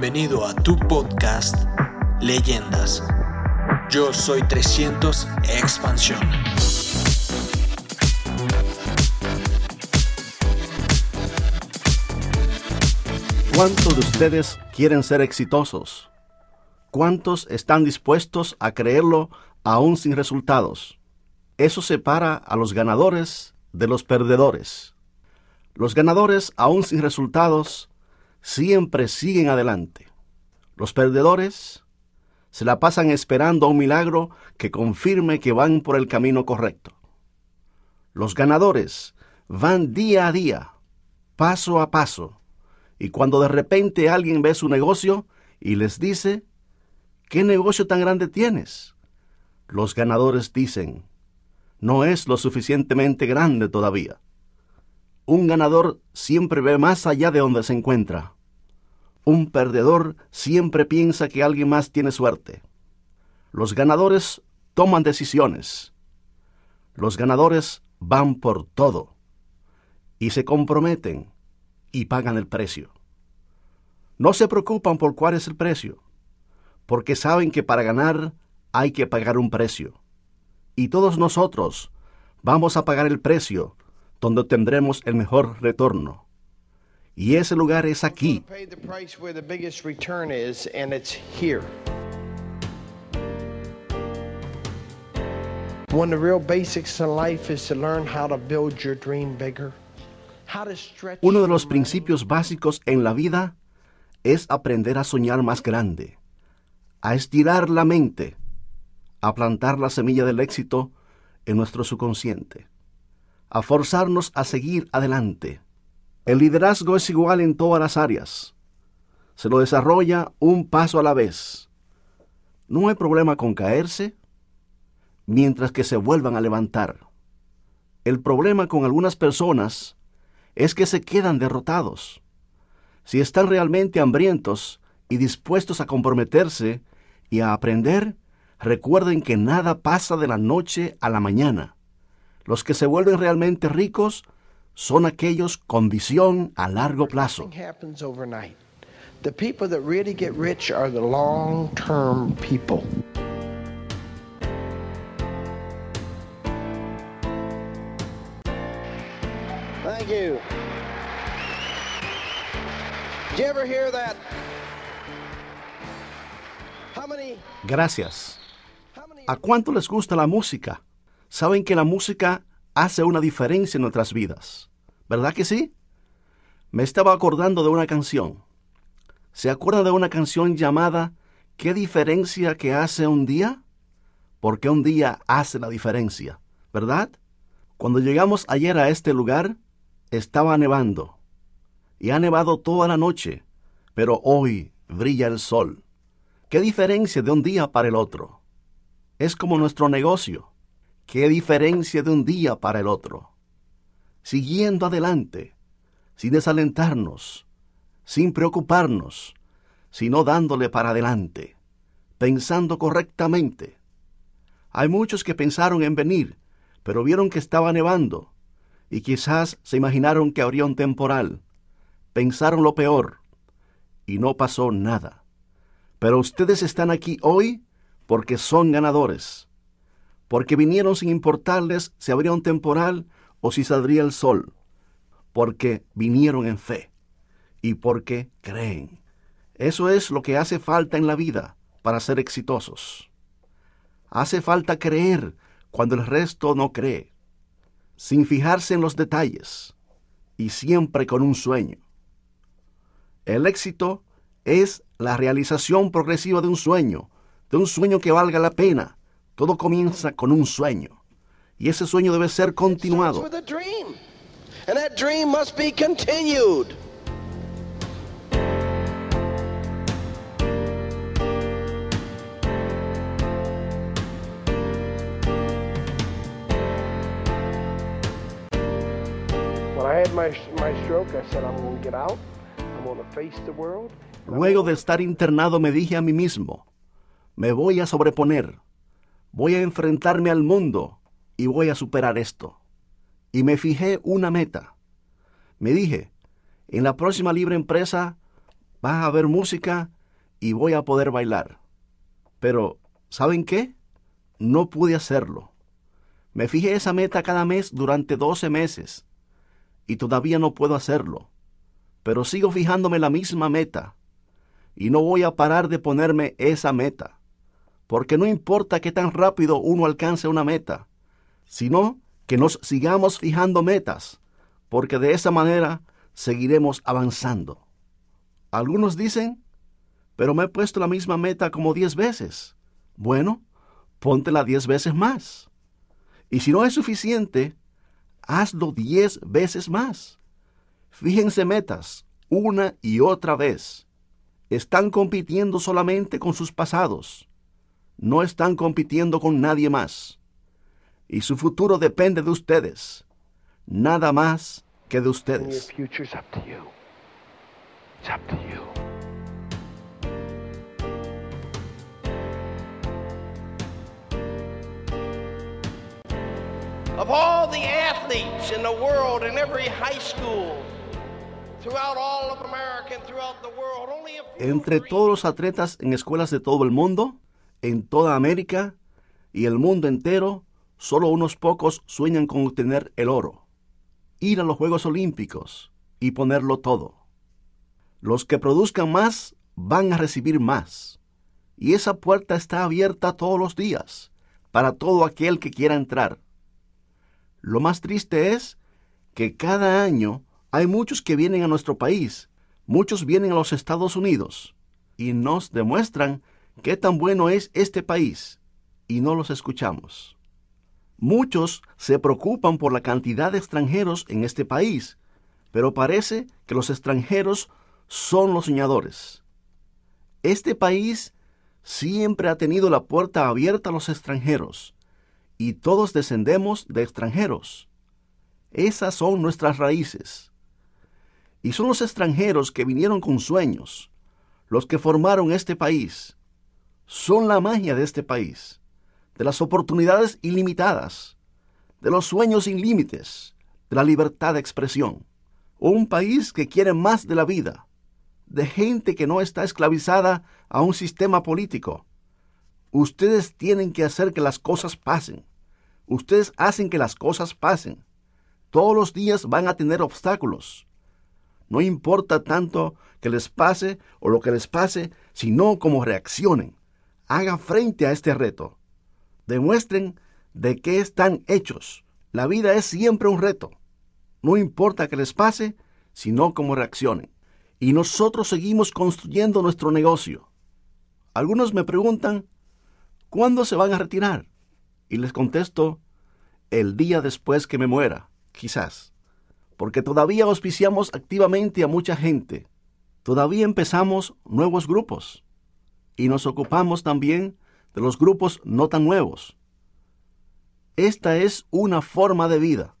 Bienvenido a tu podcast Leyendas. Yo soy 300 Expansión. ¿Cuántos de ustedes quieren ser exitosos? ¿Cuántos están dispuestos a creerlo aún sin resultados? Eso separa a los ganadores de los perdedores. Los ganadores, aún sin resultados, siempre siguen adelante. Los perdedores se la pasan esperando un milagro que confirme que van por el camino correcto. Los ganadores van día a día, paso a paso, y cuando de repente alguien ve su negocio y les dice, ¿qué negocio tan grande tienes? Los ganadores dicen, no es lo suficientemente grande todavía. Un ganador siempre ve más allá de donde se encuentra. Un perdedor siempre piensa que alguien más tiene suerte. Los ganadores toman decisiones. Los ganadores van por todo. Y se comprometen y pagan el precio. No se preocupan por cuál es el precio, porque saben que para ganar hay que pagar un precio. Y todos nosotros vamos a pagar el precio donde tendremos el mejor retorno. Y ese lugar es aquí. One of the real basics in life is to learn how to build your dream bigger. Uno de los principios básicos en la vida es aprender a soñar más grande, a estirar la mente, a plantar la semilla del éxito en nuestro subconsciente, a forzarnos a seguir adelante. El liderazgo es igual en todas las áreas. Se lo desarrolla un paso a la vez. No hay problema con caerse mientras que se vuelvan a levantar. El problema con algunas personas es que se quedan derrotados. Si están realmente hambrientos y dispuestos a comprometerse y a aprender, recuerden que nada pasa de la noche a la mañana. Los que se vuelven realmente ricos son aquellos con visión a largo plazo. The people that really get rich are the long-term people. Thank you. Did you ever hear that? How many, Gracias. ¿A cuánto les gusta la música? Saben que la música hace una diferencia en nuestras vidas. ¿Verdad que sí? Me estaba acordando de una canción. ¿Se acuerdan de una canción llamada ¿Qué diferencia que hace un día? Porque un día hace la diferencia, ¿verdad? Cuando llegamos ayer a este lugar, estaba nevando. Y ha nevado toda la noche, pero hoy brilla el sol. ¿Qué diferencia de un día para el otro? Es como nuestro negocio. ¿Qué diferencia de un día para el otro? Siguiendo adelante, sin desalentarnos, sin preocuparnos, sino dándole para adelante, pensando correctamente. Hay muchos que pensaron en venir, pero vieron que estaba nevando, y quizás se imaginaron que habría un temporal. Pensaron lo peor, y no pasó nada. Pero ustedes están aquí hoy porque son ganadores, porque vinieron sin importarles si habría un temporal o si saldría el sol, porque vinieron en fe y porque creen. Eso es lo que hace falta en la vida para ser exitosos. Hace falta creer cuando el resto no cree, sin fijarse en los detalles y siempre con un sueño. El éxito es la realización progresiva de un sueño, de un sueño que valga la pena. Todo comienza con un sueño. Y ese sueño debe ser continuado. Luego de estar internado me dije a mí mismo, me voy a sobreponer, voy a enfrentarme al mundo y voy a superar esto. Y me fijé una meta. Me dije, en la próxima libre empresa va a haber música y voy a poder bailar. Pero, ¿saben qué? No pude hacerlo. Me fijé esa meta cada mes durante 12 meses y todavía no puedo hacerlo. Pero sigo fijándome la misma meta y no voy a parar de ponerme esa meta. Porque no importa qué tan rápido uno alcance una meta, sino que nos sigamos fijando metas, porque de esa manera seguiremos avanzando. Algunos dicen, pero me he puesto la misma meta como diez veces. Bueno, póntela diez veces más. Y si no es suficiente, hazlo diez veces más. Fíjense metas una y otra vez. Están compitiendo solamente con sus pasados. No están compitiendo con nadie más. Y su futuro depende de ustedes. Nada más que de ustedes. Of all the athletes in the world, in every high school, throughout all of America and throughout the world, only a few Entre todos los atletas en escuelas de todo el mundo, en toda América y el mundo entero, solo unos pocos sueñan con obtener el oro, ir a los Juegos Olímpicos y ponerlo todo. Los que produzcan más van a recibir más. Y esa puerta está abierta todos los días para todo aquel que quiera entrar. Lo más triste es que cada año hay muchos que vienen a nuestro país, muchos vienen a los Estados Unidos y nos demuestran qué tan bueno es este país y no los escuchamos. Muchos se preocupan por la cantidad de extranjeros en este país, pero parece que los extranjeros son los soñadores. Este país siempre ha tenido la puerta abierta a los extranjeros, y todos descendemos de extranjeros. Esas son nuestras raíces. Y son los extranjeros que vinieron con sueños, los que formaron este país. Son la magia de este país, de las oportunidades ilimitadas, de los sueños sin límites, de la libertad de expresión. Un país que quiere más de la vida, de gente que no está esclavizada a un sistema político. Ustedes tienen que hacer que las cosas pasen. Ustedes hacen que las cosas pasen. Todos los días van a tener obstáculos. No importa tanto que les pase o lo que les pase, sino cómo reaccionen. Hagan frente a este reto. Demuestren de qué están hechos. La vida es siempre un reto. No importa que les pase, sino cómo reaccionen. Y nosotros seguimos construyendo nuestro negocio. Algunos me preguntan, ¿cuándo se van a retirar? Y les contesto, el día después que me muera, quizás. Porque todavía auspiciamos activamente a mucha gente. Todavía empezamos nuevos grupos. Y nos ocupamos también de los grupos no tan nuevos. Esta es una forma de vida.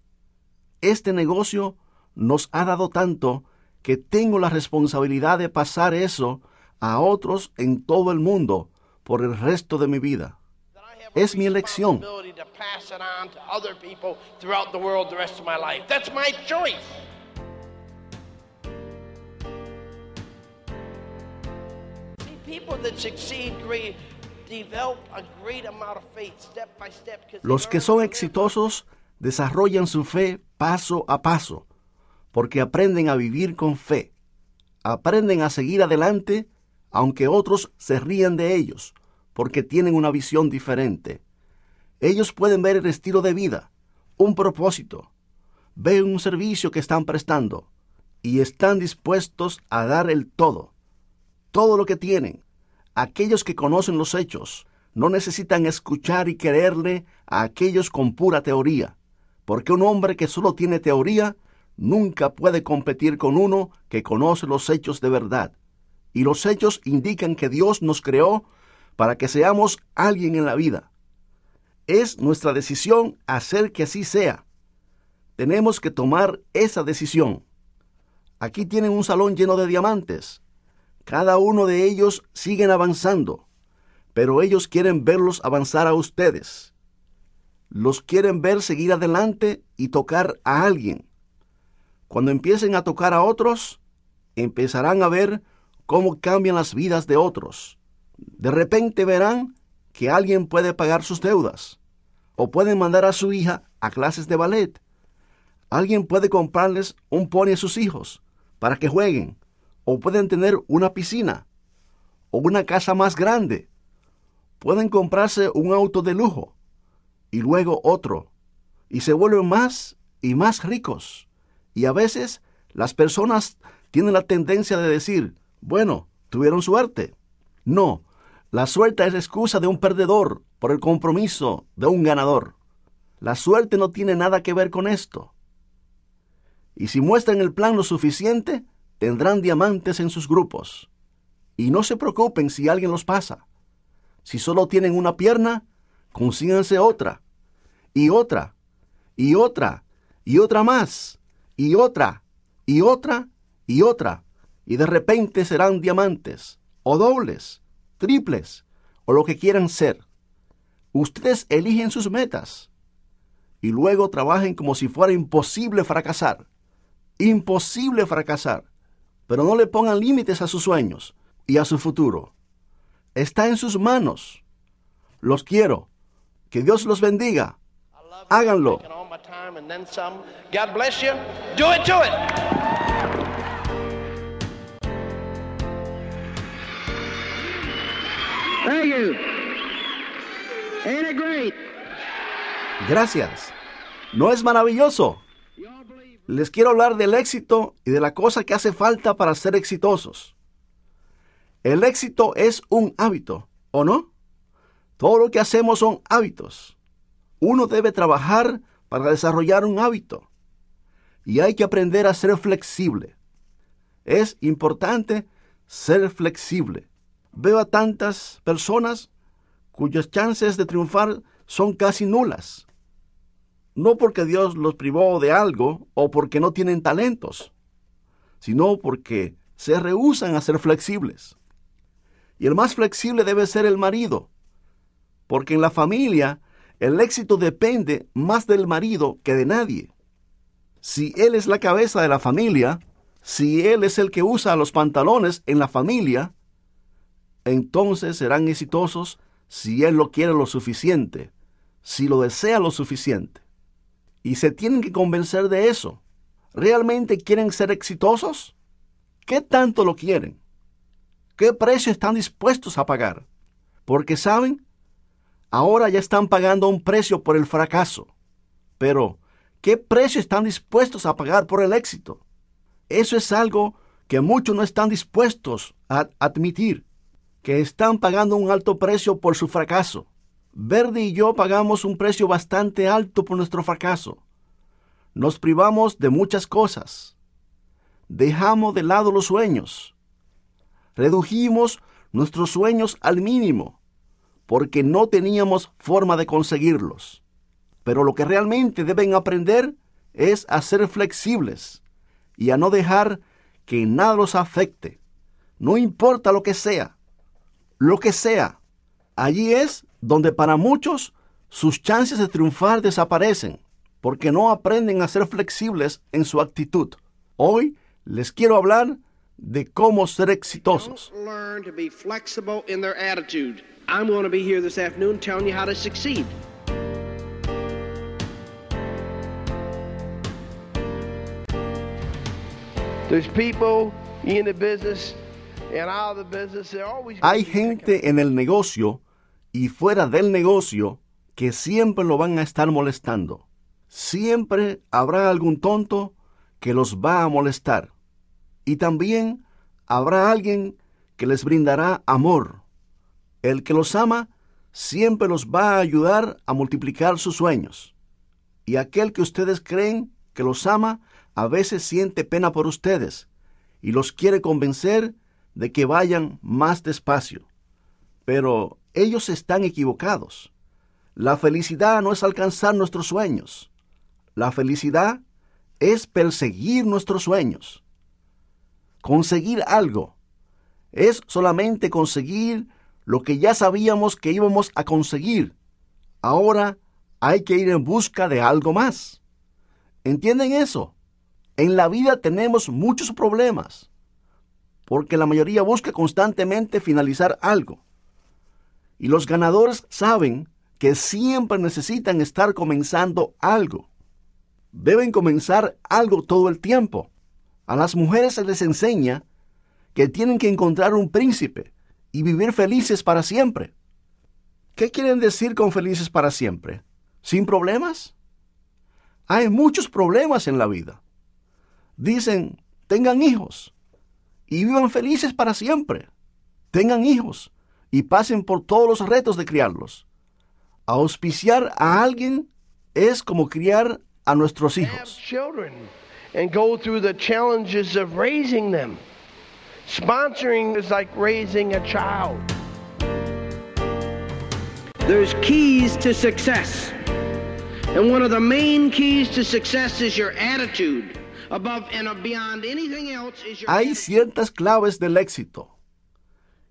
Este negocio nos ha dado tanto que tengo la responsabilidad de pasar eso a otros en todo el mundo por el resto de mi vida. Es mi elección. Los que son exitosos desarrollan su fe paso a paso, porque aprenden a vivir con fe. Aprenden a seguir adelante, aunque otros se rían de ellos, porque tienen una visión diferente. Ellos pueden ver el estilo de vida, un propósito, ven un servicio que están prestando y están dispuestos a dar el todo, todo lo que tienen. Aquellos que conocen los hechos no necesitan escuchar y creerle a aquellos con pura teoría, porque un hombre que solo tiene teoría nunca puede competir con uno que conoce los hechos de verdad. Y los hechos indican que Dios nos creó para que seamos alguien en la vida. Es nuestra decisión hacer que así sea. Tenemos que tomar esa decisión. Aquí tienen un salón lleno de diamantes. Cada uno de ellos siguen avanzando, pero ellos quieren verlos avanzar a ustedes. Los quieren ver seguir adelante y tocar a alguien. Cuando empiecen a tocar a otros, empezarán a ver cómo cambian las vidas de otros. De repente verán que alguien puede pagar sus deudas, o pueden mandar a su hija a clases de ballet. Alguien puede comprarles un pony a sus hijos para que jueguen, o pueden tener una piscina, o una casa más grande. Pueden comprarse un auto de lujo, y luego otro, y se vuelven más y más ricos. Y a veces las personas tienen la tendencia de decir, bueno, tuvieron suerte. No, la suerte es excusa de un perdedor por el compromiso de un ganador. La suerte no tiene nada que ver con esto. Y si muestran el plan lo suficiente, tendrán diamantes en sus grupos. Y no se preocupen si alguien los pasa. Si solo tienen una pierna, consíganse otra, y otra, y otra, y otra más, y otra, y otra, y otra, y de repente serán diamantes, o dobles, triples, o lo que quieran ser. Ustedes eligen sus metas, y luego trabajen como si fuera imposible fracasar. Imposible fracasar. Pero no le pongan límites a sus sueños y a su futuro. Está en sus manos. Los quiero. Que Dios los bendiga. Háganlo. Gracias. ¿No es maravilloso? Les quiero hablar del éxito y de la cosa que hace falta para ser exitosos. El éxito es un hábito, ¿o no? Todo lo que hacemos son hábitos. Uno debe trabajar para desarrollar un hábito. Y hay que aprender a ser flexible. Es importante ser flexible. Veo a tantas personas cuyas chances de triunfar son casi nulas. No porque Dios los privó de algo o porque no tienen talentos, sino porque se rehusan a ser flexibles. Y el más flexible debe ser el marido, porque en la familia el éxito depende más del marido que de nadie. Si él es la cabeza de la familia, si él es el que usa los pantalones en la familia, entonces serán exitosos si él lo quiere lo suficiente, si lo desea lo suficiente. Y se tienen que convencer de eso. ¿Realmente quieren ser exitosos? ¿Qué tanto lo quieren? ¿Qué precio están dispuestos a pagar? Porque saben, ahora ya están pagando un precio por el fracaso. Pero, ¿qué precio están dispuestos a pagar por el éxito? Eso es algo que muchos no están dispuestos a admitir, que están pagando un alto precio por su fracaso. Verdi y yo pagamos un precio bastante alto por nuestro fracaso. Nos privamos de muchas cosas. Dejamos de lado los sueños. Redujimos nuestros sueños al mínimo porque no teníamos forma de conseguirlos. Pero lo que realmente deben aprender es a ser flexibles y a no dejar que nada los afecte. No importa lo que sea, lo que sea. Allí es donde para muchos sus chances de triunfar desaparecen, porque no aprenden a ser flexibles en su actitud. Hoy les quiero hablar de cómo ser exitosos. Hay gente en el negocio y fuera del negocio que siempre lo van a estar molestando. Siempre habrá algún tonto que los va a molestar. Y también habrá alguien que les brindará amor. El que los ama siempre los va a ayudar a multiplicar sus sueños. Y aquel que ustedes creen que los ama a veces siente pena por ustedes y los quiere convencer de que vayan más despacio. Pero ellos están equivocados. La felicidad no es alcanzar nuestros sueños. La felicidad es perseguir nuestros sueños. Conseguir algo es solamente conseguir lo que ya sabíamos que íbamos a conseguir. Ahora hay que ir en busca de algo más. ¿Entienden eso? En la vida tenemos muchos problemas. porque la mayoría busca constantemente finalizar algo. Y los ganadores saben que siempre necesitan estar comenzando algo. Deben comenzar algo todo el tiempo. A las mujeres se les enseña que tienen que encontrar un príncipe y vivir felices para siempre. ¿Qué quieren decir con felices para siempre? ¿Sin problemas? Hay muchos problemas en la vida. Dicen, tengan hijos y vivan felices para siempre. Tengan hijos y pasen por todos los retos de criarlos. Auspiciar a alguien es como criar a nuestros hijos. and go through the challenges of raising them. Sponsoring is like raising a child. There's keys to success. And one of the main keys to success is your attitude. Above and beyond anything else is your Hay ciertas claves del éxito.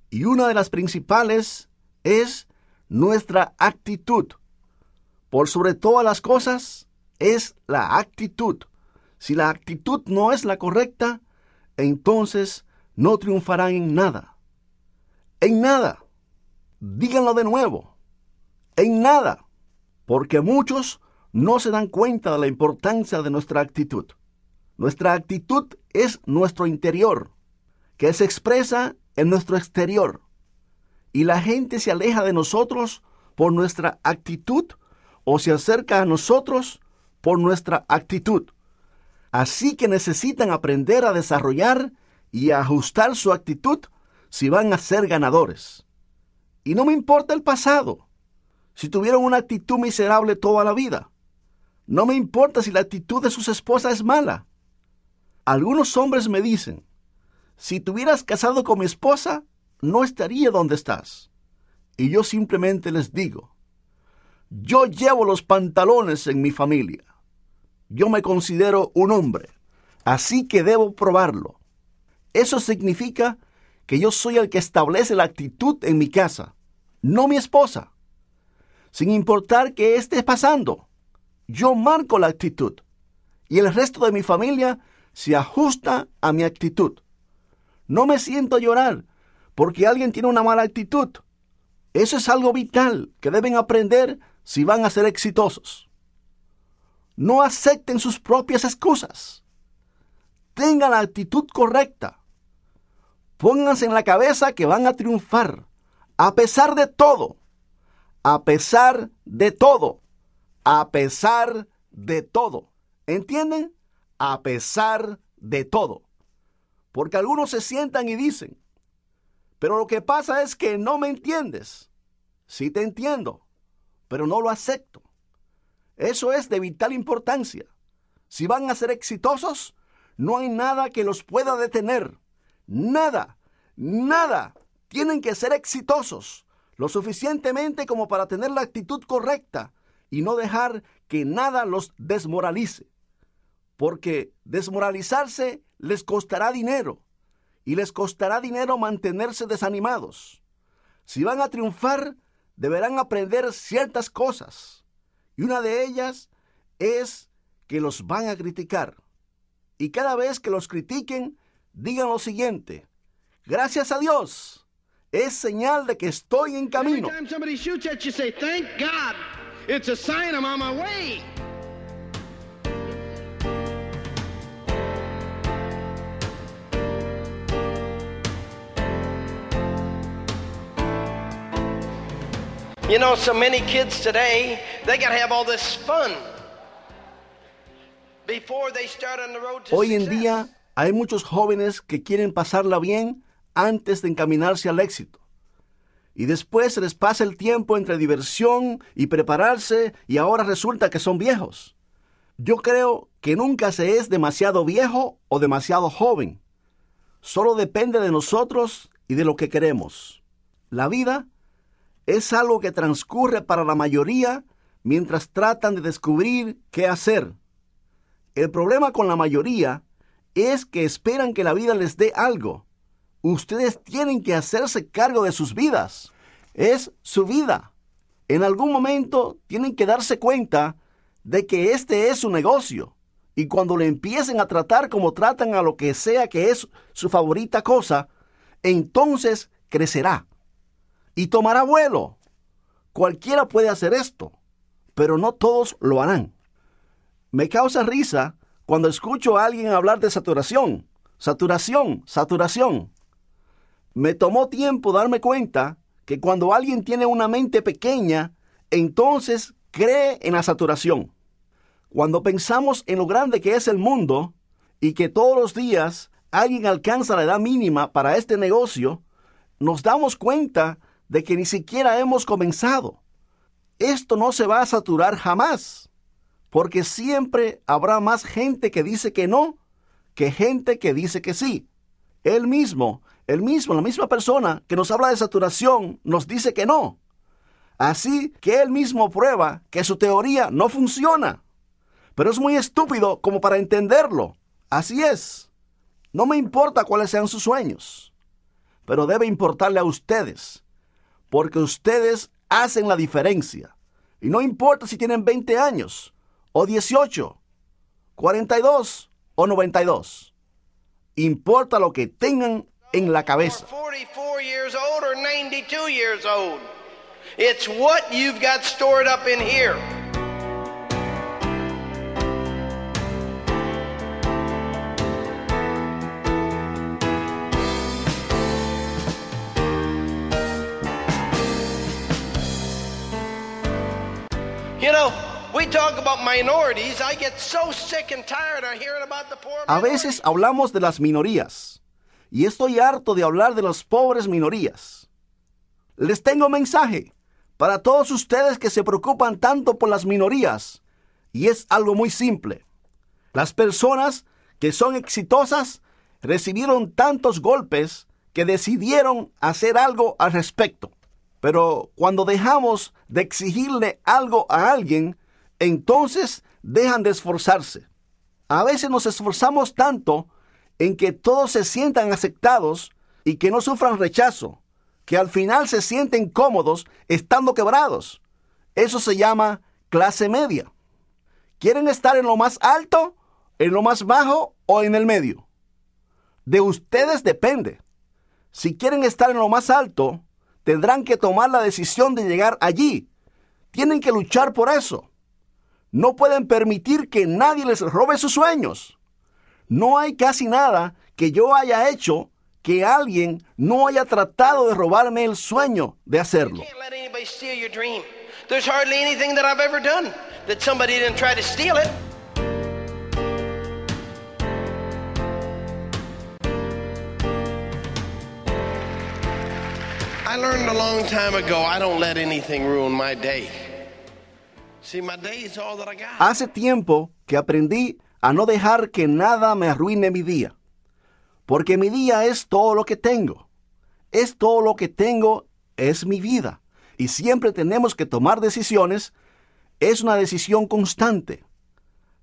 Y una de las principales es nuestra actitud. Por sobre todas las cosas es la actitud. Si la actitud no es la correcta, entonces no triunfarán en nada. En nada. Díganlo de nuevo. En nada. Porque muchos no se dan cuenta de la importancia de nuestra actitud. Nuestra actitud es nuestro interior, que se expresa en nuestro exterior. Y la gente se aleja de nosotros por nuestra actitud o se acerca a nosotros por nuestra actitud. Así que necesitan aprender a desarrollar y ajustar su actitud si van a ser ganadores. Y no me importa el pasado, si tuvieron una actitud miserable toda la vida. No me importa si la actitud de sus esposas es mala. Algunos hombres me dicen, si tuvieras casado con mi esposa, no estaría donde estás. Y yo simplemente les digo, yo llevo los pantalones en mi familia. Yo me considero un hombre, así que debo probarlo. Eso significa que yo soy el que establece la actitud en mi casa, no mi esposa. Sin importar qué esté pasando, yo marco la actitud y el resto de mi familia se ajusta a mi actitud. No me siento a llorar porque alguien tiene una mala actitud. Eso es algo vital que deben aprender si van a ser exitosos. No acepten sus propias excusas. Tengan la actitud correcta. Pónganse en la cabeza que van a triunfar, a pesar de todo, a pesar de todo, a pesar de todo. ¿Entienden? A pesar de todo. Porque algunos se sientan y dicen, pero lo que pasa es que no me entiendes. Sí te entiendo, pero no lo acepto. Eso es de vital importancia. Si van a ser exitosos, no hay nada que los pueda detener. Nada, nada. Tienen que ser exitosos, lo suficientemente como para tener la actitud correcta y no dejar que nada los desmoralice. Porque desmoralizarse les costará dinero y les costará dinero mantenerse desanimados. Si van a triunfar, deberán aprender ciertas cosas. Y una de ellas es que los van a criticar y cada vez que los critiquen, digan lo siguiente, gracias a Dios, es señal de que estoy en camino. You know, so many kids today, they got to have all this fun before they start on the road to Hoy en día hay muchos jóvenes que quieren pasarla bien antes de encaminarse al éxito. Y después se les pasa el tiempo entre diversión y prepararse y ahora resulta que son viejos. Yo creo que nunca se es demasiado viejo o demasiado joven. Solo depende de nosotros y de lo que queremos. La vida es algo que transcurre para la mayoría mientras tratan de descubrir qué hacer. El problema con la mayoría es que esperan que la vida les dé algo. Ustedes tienen que hacerse cargo de sus vidas. Es su vida. En algún momento tienen que darse cuenta de que este es su negocio. Y cuando le empiecen a tratar como tratan a lo que sea que es su favorita cosa, entonces crecerá y tomará vuelo. Cualquiera puede hacer esto, pero no todos lo harán. Me causa risa cuando escucho a alguien hablar de saturación, saturación, saturación. Me tomó tiempo darme cuenta que cuando alguien tiene una mente pequeña, entonces cree en la saturación. Cuando pensamos en lo grande que es el mundo y que todos los días alguien alcanza la edad mínima para este negocio, nos damos cuenta de que ni siquiera hemos comenzado. Esto no se va a saturar jamás, porque siempre habrá más gente que dice que no que gente que dice que sí. Él mismo, el mismo, la misma persona que nos habla de saturación, nos dice que no. Así que él mismo prueba que su teoría no funciona. Pero es muy estúpido como para entenderlo. Así es. No me importa cuáles sean sus sueños, pero debe importarle a ustedes, porque ustedes hacen la diferencia. Y no importa si tienen 20 años, o 18, 42 o 92. Importa lo que tengan en la cabeza. 44 years old or 92 years old. It's what you've got stored up in here. A veces hablamos de las minorías y estoy harto de hablar de las pobres minorías. Les tengo un mensaje para todos ustedes que se preocupan tanto por las minorías y es algo muy simple. Las personas que son exitosas recibieron tantos golpes que decidieron hacer algo al respecto. Pero cuando dejamos de exigirle algo a alguien, entonces dejan de esforzarse. A veces nos esforzamos tanto en que todos se sientan aceptados y que no sufran rechazo, que al final se sienten cómodos estando quebrados. Eso se llama clase media. ¿Quieren estar en lo más alto, en lo más bajo o en el medio? De ustedes depende. Si quieren estar en lo más alto, tendrán que tomar la decisión de llegar allí. Tienen que luchar por eso. No pueden permitir que nadie les robe sus sueños. No hay casi nada que yo haya hecho que alguien no haya tratado de robarme el sueño de hacerlo. I learned a long time ago I don't let anything ruin my day. Hace tiempo que aprendí a no dejar que nada me arruine mi día, porque mi día es todo lo que tengo. Es todo lo que tengo, es mi vida. Y siempre tenemos que tomar decisiones. Es una decisión constante.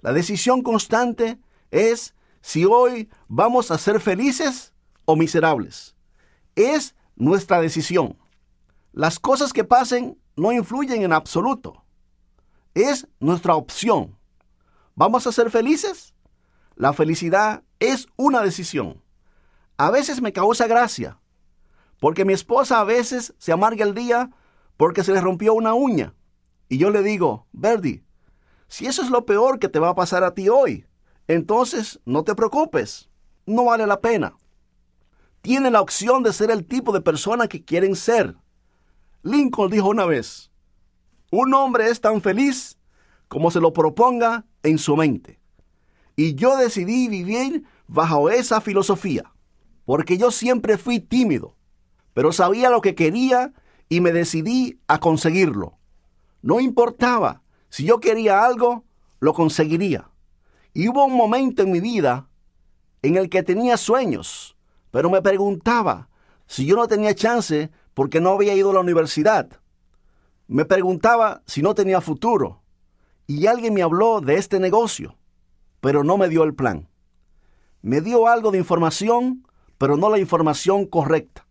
La decisión constante es si hoy vamos a ser felices o miserables. Es nuestra decisión. Las cosas que pasen no influyen en absoluto. Es nuestra opción. ¿Vamos a ser felices? La felicidad es una decisión. A veces me causa gracia, porque mi esposa a veces se amarga el día porque se le rompió una uña. Y yo le digo, Verdi, si eso es lo peor que te va a pasar a ti hoy, entonces no te preocupes, no vale la pena. Tiene la opción de ser el tipo de persona que quieren ser. Lincoln dijo una vez, un hombre es tan feliz como se lo proponga en su mente. Y yo decidí vivir bajo esa filosofía, porque yo siempre fui tímido, pero sabía lo que quería y me decidí a conseguirlo. No importaba, si yo quería algo, lo conseguiría. Y hubo un momento en mi vida en el que tenía sueños, pero me preguntaba si yo no tenía chance porque no había ido a la universidad. Me preguntaba si no tenía futuro. Y alguien me habló de este negocio, pero no me dio el plan. Me dio algo de información, pero no la información correcta.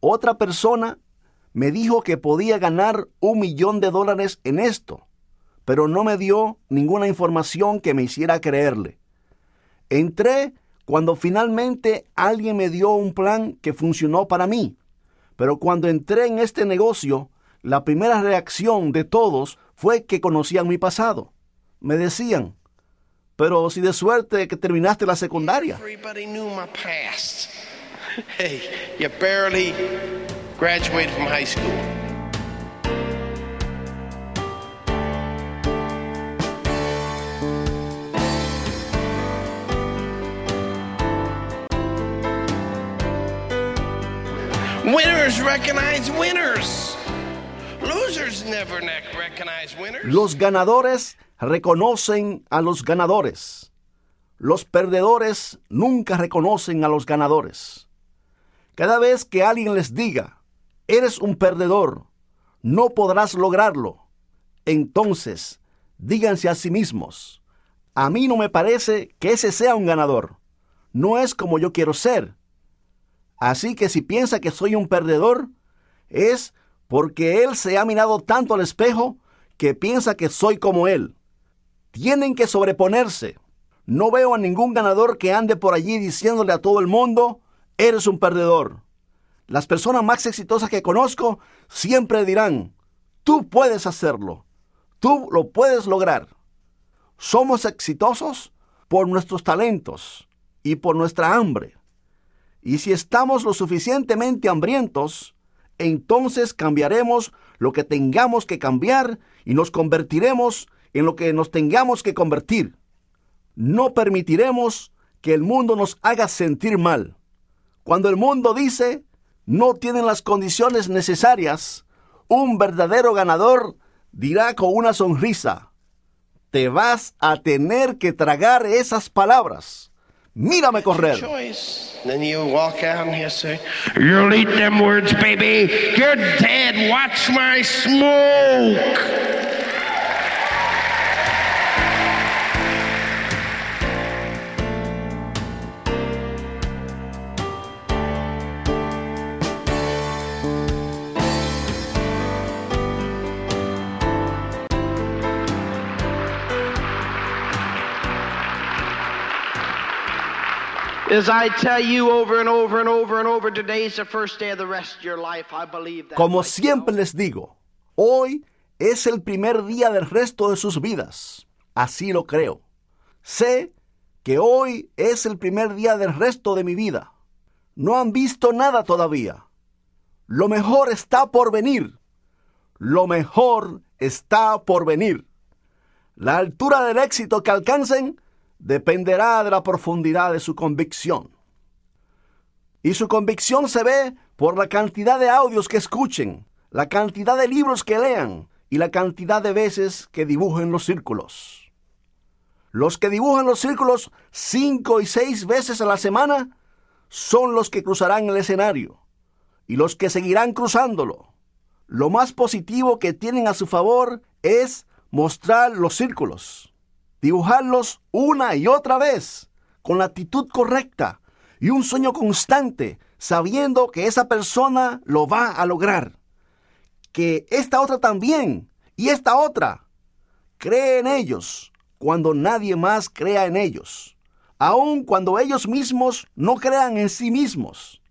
Otra persona me dijo que podía ganar un millón de dólares en esto, pero no me dio ninguna información que me hiciera creerle. Entré cuando finalmente alguien me dio un plan que funcionó para mí. Pero cuando entré en este negocio, la primera reacción de todos fue que conocían mi pasado. Me decían, pero si de suerte que terminaste la secundaria. Hey, you barely graduated from high school. Winners recognize winners. Los ganadores reconocen a los ganadores. Los perdedores nunca reconocen a los ganadores. Cada vez que alguien les diga, eres un perdedor, no podrás lograrlo, entonces díganse a sí mismos, a mí no me parece que ese sea un ganador. No es como yo quiero ser. Así que si piensa que soy un perdedor, es porque él se ha mirado tanto al espejo que piensa que soy como él. Tienen que sobreponerse. No veo a ningún ganador que ande por allí diciéndole a todo el mundo, eres un perdedor. Las personas más exitosas que conozco siempre dirán, tú puedes hacerlo, tú lo puedes lograr. Somos exitosos por nuestros talentos y por nuestra hambre. Y si estamos lo suficientemente hambrientos, entonces cambiaremos lo que tengamos que cambiar y nos convertiremos en lo que nos tengamos que convertir. No permitiremos que el mundo nos haga sentir mal. Cuando el mundo dice no tienen las condiciones necesarias, un verdadero ganador dirá con una sonrisa, te vas a tener que tragar esas palabras. Mírame correr. choice. Then you walk out and you say, You'll eat them words, baby. You're dead. Watch my smoke. Como siempre you. les digo, hoy es el primer día del resto de sus vidas. Así lo creo. Sé que hoy es el primer día del resto de mi vida. No han visto nada todavía. Lo mejor está por venir. Lo mejor está por venir. La altura del éxito que alcancen dependerá de la profundidad de su convicción. Y su convicción se ve por la cantidad de audios que escuchen, la cantidad de libros que lean y la cantidad de veces que dibujen los círculos. Los que dibujan los círculos cinco y seis veces a la semana son los que cruzarán el escenario y los que seguirán cruzándolo. Lo más positivo que tienen a su favor es mostrar los círculos dibujarlos una y otra vez, con la actitud correcta y un sueño constante, sabiendo que esa persona lo va a lograr. Que esta otra también y esta otra cree en ellos cuando nadie más crea en ellos, aun cuando ellos mismos no crean en sí mismos.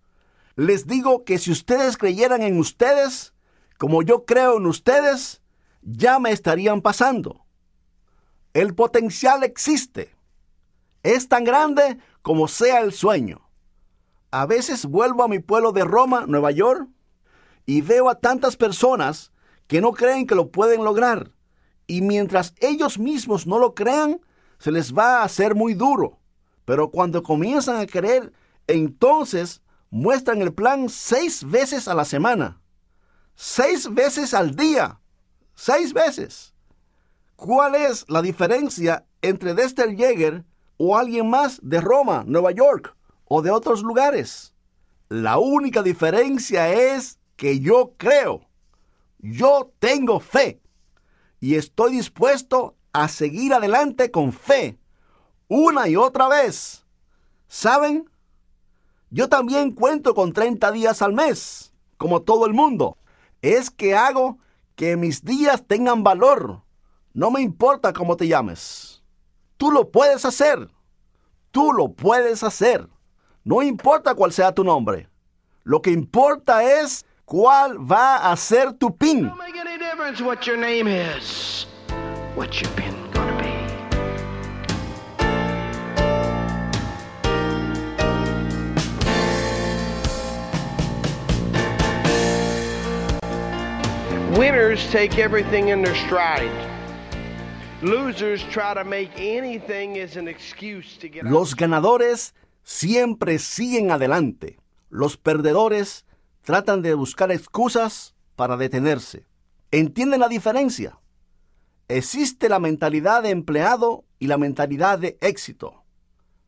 Les digo que si ustedes creyeran en ustedes, como yo creo en ustedes, ya me estarían pasando. El potencial existe. Es tan grande como sea el sueño. A veces vuelvo a mi pueblo de Roma, Nueva York, y veo a tantas personas que no creen que lo pueden lograr. Y mientras ellos mismos no lo crean, se les va a hacer muy duro. Pero cuando comienzan a creer, entonces muestran el plan seis veces a la semana. Seis veces al día. Seis veces. ¿Cuál es la diferencia entre Dexter Yeager o alguien más de Roma, Nueva York o de otros lugares? La única diferencia es que yo creo, yo tengo fe y estoy dispuesto a seguir adelante con fe, una y otra vez. ¿Saben? Yo también cuento con 30 días al mes, como todo el mundo. Es que hago que mis días tengan valor. No me importa cómo te llames. Tú lo puedes hacer. Tú lo puedes hacer. No importa cuál sea tu nombre. Lo que importa es cuál va a ser tu PIN. Difference what your pin gonna be? Winners take everything in their stride. Los ganadores siempre siguen adelante. Los perdedores tratan de buscar excusas para detenerse. ¿Entienden la diferencia? Existe la mentalidad de empleado y la mentalidad de éxito.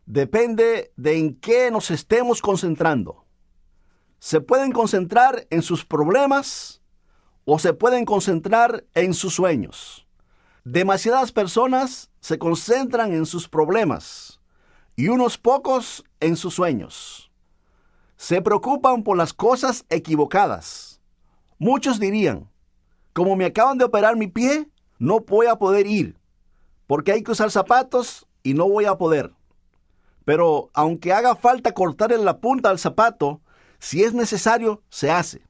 Depende de en qué nos estemos concentrando. Se pueden concentrar en sus problemas o se pueden concentrar en sus sueños. Demasiadas personas se concentran en sus problemas y unos pocos en sus sueños. Se preocupan por las cosas equivocadas. Muchos dirían, como me acaban de operar mi pie, no voy a poder ir, porque hay que usar zapatos y no voy a poder. Pero aunque haga falta cortarle la punta al zapato, si es necesario, se hace.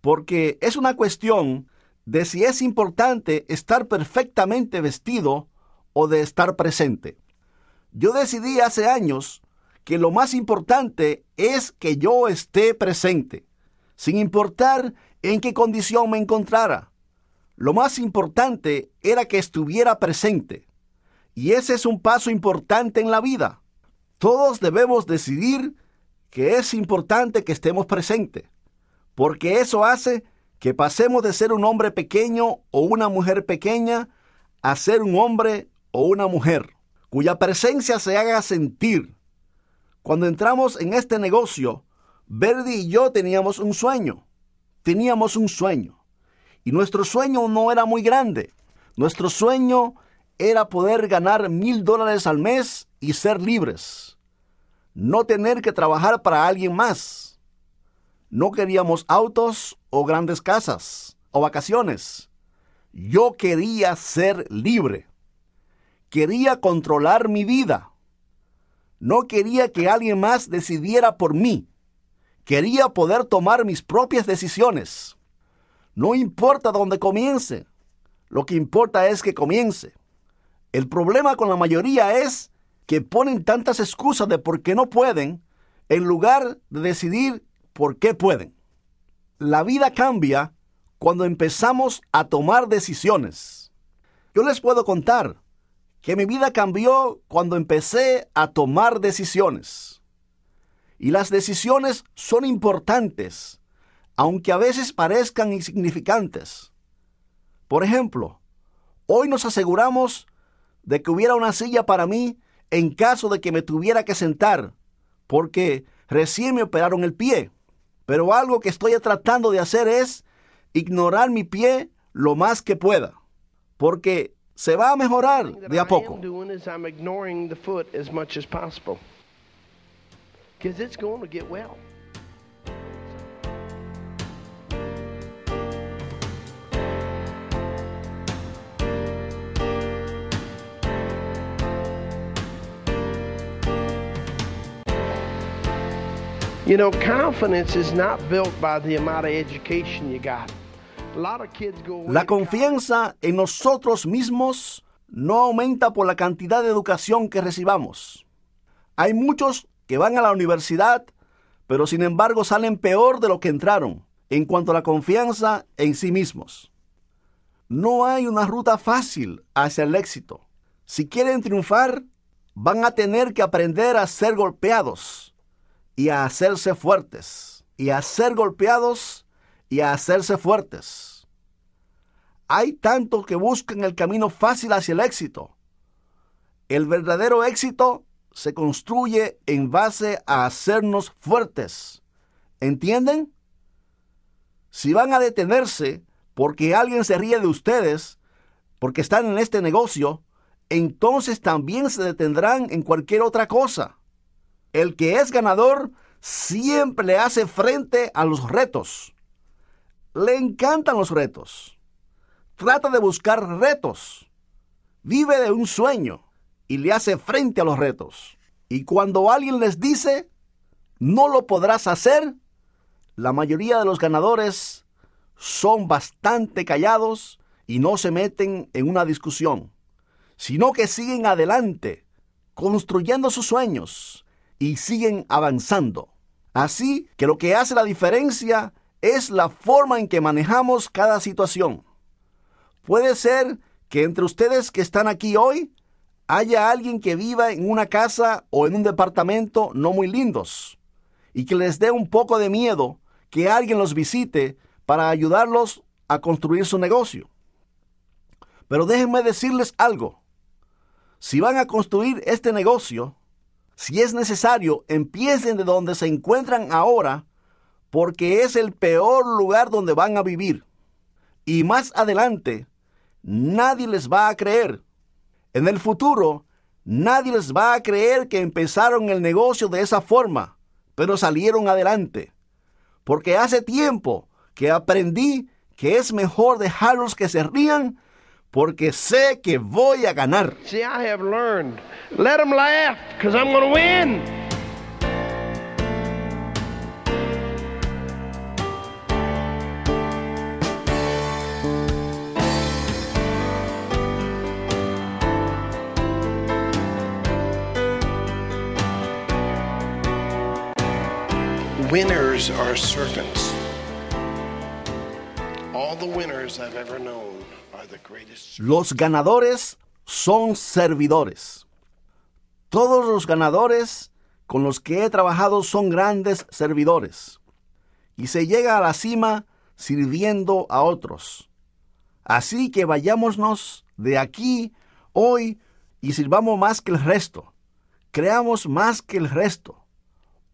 Porque es una cuestión de si es importante estar perfectamente vestido o de estar presente. Yo decidí hace años que lo más importante es que yo esté presente, sin importar en qué condición me encontrara. Lo más importante era que estuviera presente. Y ese es un paso importante en la vida. Todos debemos decidir que es importante que estemos presentes, porque eso hace que pasemos de ser un hombre pequeño o una mujer pequeña a ser un hombre o una mujer cuya presencia se haga sentir. Cuando entramos en este negocio, Verdi y yo teníamos un sueño. Teníamos un sueño. Y nuestro sueño no era muy grande. Nuestro sueño era poder ganar mil dólares al mes y ser libres. No tener que trabajar para alguien más. No queríamos autos o grandes casas o vacaciones. Yo quería ser libre. Quería controlar mi vida. No quería que alguien más decidiera por mí. Quería poder tomar mis propias decisiones. No importa dónde comience. Lo que importa es que comience. El problema con la mayoría es que ponen tantas excusas de por qué no pueden en lugar de decidir por qué pueden. La vida cambia cuando empezamos a tomar decisiones. Yo les puedo contar que mi vida cambió cuando empecé a tomar decisiones. Y las decisiones son importantes, aunque a veces parezcan insignificantes. Por ejemplo, hoy nos aseguramos de que hubiera una silla para mí en caso de que me tuviera que sentar, porque recién me operaron el pie. Pero algo que estoy tratando de hacer es ignorar mi pie lo más que pueda, porque se va a mejorar de a poco. Because it's going to get well. You know, confidence is not built by the amount of education you got. A lot of kids go away La confianza en nosotros mismos no aumenta por la cantidad de educación que recibamos. Hay muchos que van a la universidad, pero sin embargo salen peor de lo que entraron en cuanto a la confianza en sí mismos. No hay una ruta fácil hacia el éxito. Si quieren triunfar, van a tener que aprender a ser golpeados y a hacerse fuertes, y a ser golpeados y a hacerse fuertes. Hay tantos que buscan el camino fácil hacia el éxito. El verdadero éxito se construye en base a hacernos fuertes. ¿Entienden? Si van a detenerse porque alguien se ríe de ustedes, porque están en este negocio, entonces también se detendrán en cualquier otra cosa. El que es ganador siempre le hace frente a los retos. Le encantan los retos. Trata de buscar retos. Vive de un sueño y le hace frente a los retos. Y cuando alguien les dice, no lo podrás hacer, la mayoría de los ganadores son bastante callados y no se meten en una discusión, sino que siguen adelante, construyendo sus sueños y siguen avanzando. Así que lo que hace la diferencia es la forma en que manejamos cada situación. Puede ser que entre ustedes que están aquí hoy haya alguien que viva en una casa o en un departamento no muy lindos y que les dé un poco de miedo que alguien los visite para ayudarlos a construir su negocio. Pero déjenme decirles algo. Si van a construir este negocio, si es necesario, empiecen de donde se encuentran ahora, porque es el peor lugar donde van a vivir. Y más adelante, nadie les va a creer. En el futuro, nadie les va a creer que empezaron el negocio de esa forma, pero salieron adelante. Porque hace tiempo que aprendí que es mejor dejarlos que se rían porque sé que voy a ganar. See, I have learned. Let them laugh, because I'm going to win. Winners are servants. All the winners I've ever known are the greatest. Los ganadores son servidores. Todos los ganadores con los que he trabajado son grandes servidores. Y se llega a la cima sirviendo a otros. Así que vayámonos de aquí hoy y sirvamos más que el resto. Creamos más que el resto.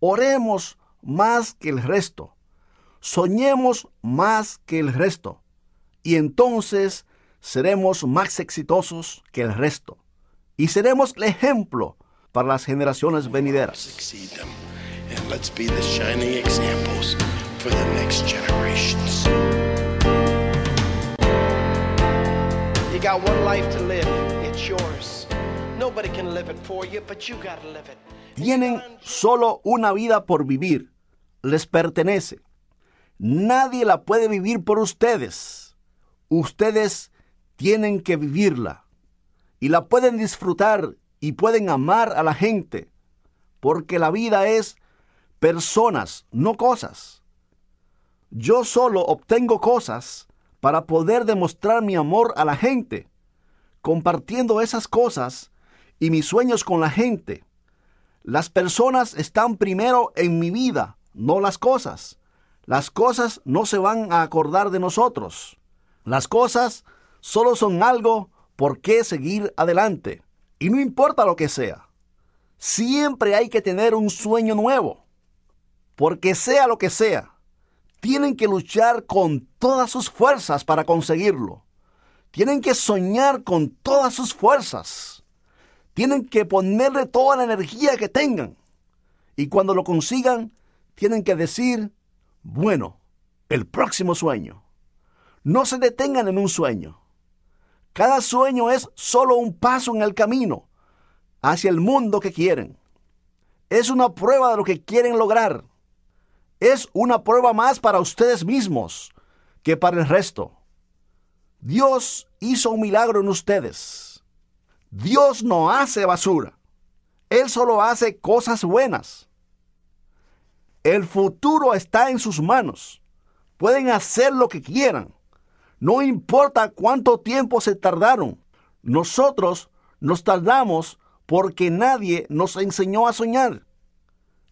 Oremos más que el resto. Soñemos más que el resto. Y entonces seremos más exitosos que el resto. Y seremos el ejemplo para las generaciones venideras. Tienen solo una vida por vivir. Les pertenece. Nadie la puede vivir por ustedes. Ustedes tienen que vivirla. Y la pueden disfrutar y pueden amar a la gente. Porque la vida es personas, no cosas. Yo solo obtengo cosas para poder demostrar mi amor a la gente, compartiendo esas cosas y mis sueños con la gente. Las personas están primero en mi vida, no las cosas. Las cosas no se van a acordar de nosotros. Las cosas solo son algo por qué seguir adelante. Y no importa lo que sea. Siempre hay que tener un sueño nuevo. Porque sea lo que sea, tienen que luchar con todas sus fuerzas para conseguirlo. Tienen que soñar con todas sus fuerzas. Tienen que ponerle toda la energía que tengan. Y cuando lo consigan, tienen que decir, bueno, el próximo sueño. No se detengan en un sueño. Cada sueño es solo un paso en el camino hacia el mundo que quieren. Es una prueba de lo que quieren lograr. Es una prueba más para ustedes mismos que para el resto. Dios hizo un milagro en ustedes. Dios no hace basura. Él solo hace cosas buenas. El futuro está en sus manos. Pueden hacer lo que quieran. No importa cuánto tiempo se tardaron. Nosotros nos tardamos porque nadie nos enseñó a soñar.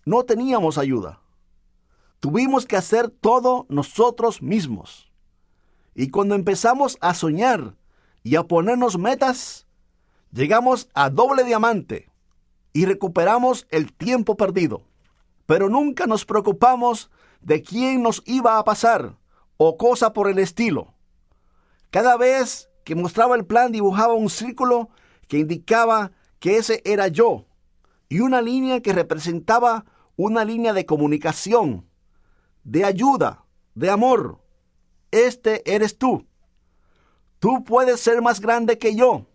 No teníamos ayuda. Tuvimos que hacer todo nosotros mismos. Y cuando empezamos a soñar y a ponernos metas, llegamos a doble diamante y recuperamos el tiempo perdido. Pero nunca nos preocupamos de quién nos iba a pasar o cosa por el estilo. Cada vez que mostraba el plan dibujaba un círculo que indicaba que ese era yo y una línea que representaba una línea de comunicación, de ayuda, de amor. Este eres tú. Tú puedes ser más grande que yo,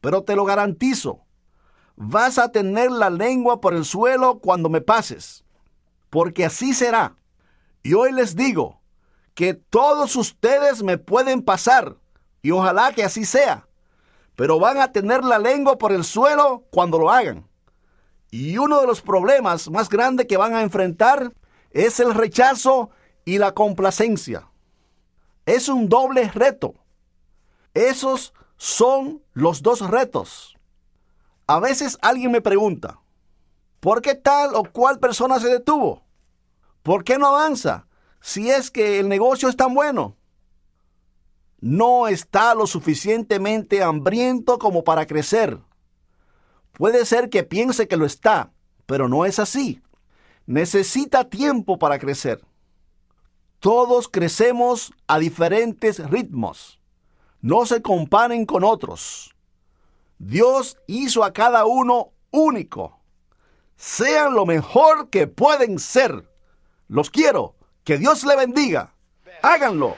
pero te lo garantizo. vas a tener la lengua por el suelo cuando me pases, porque así será. Y hoy les digo que todos ustedes me pueden pasar, y ojalá que así sea, pero van a tener la lengua por el suelo cuando lo hagan. Y uno de los problemas más grandes que van a enfrentar es el rechazo y la complacencia. Es un doble reto. Esos son los dos retos. A veces alguien me pregunta, ¿por qué tal o cual persona se detuvo? ¿Por qué no avanza si es que el negocio es tan bueno? No está lo suficientemente hambriento como para crecer. Puede ser que piense que lo está, pero no es así. Necesita tiempo para crecer. Todos crecemos a diferentes ritmos. No se comparen con otros. Dios hizo a cada uno único. Sean lo mejor que pueden ser. Los quiero. Que Dios le bendiga. Háganlo.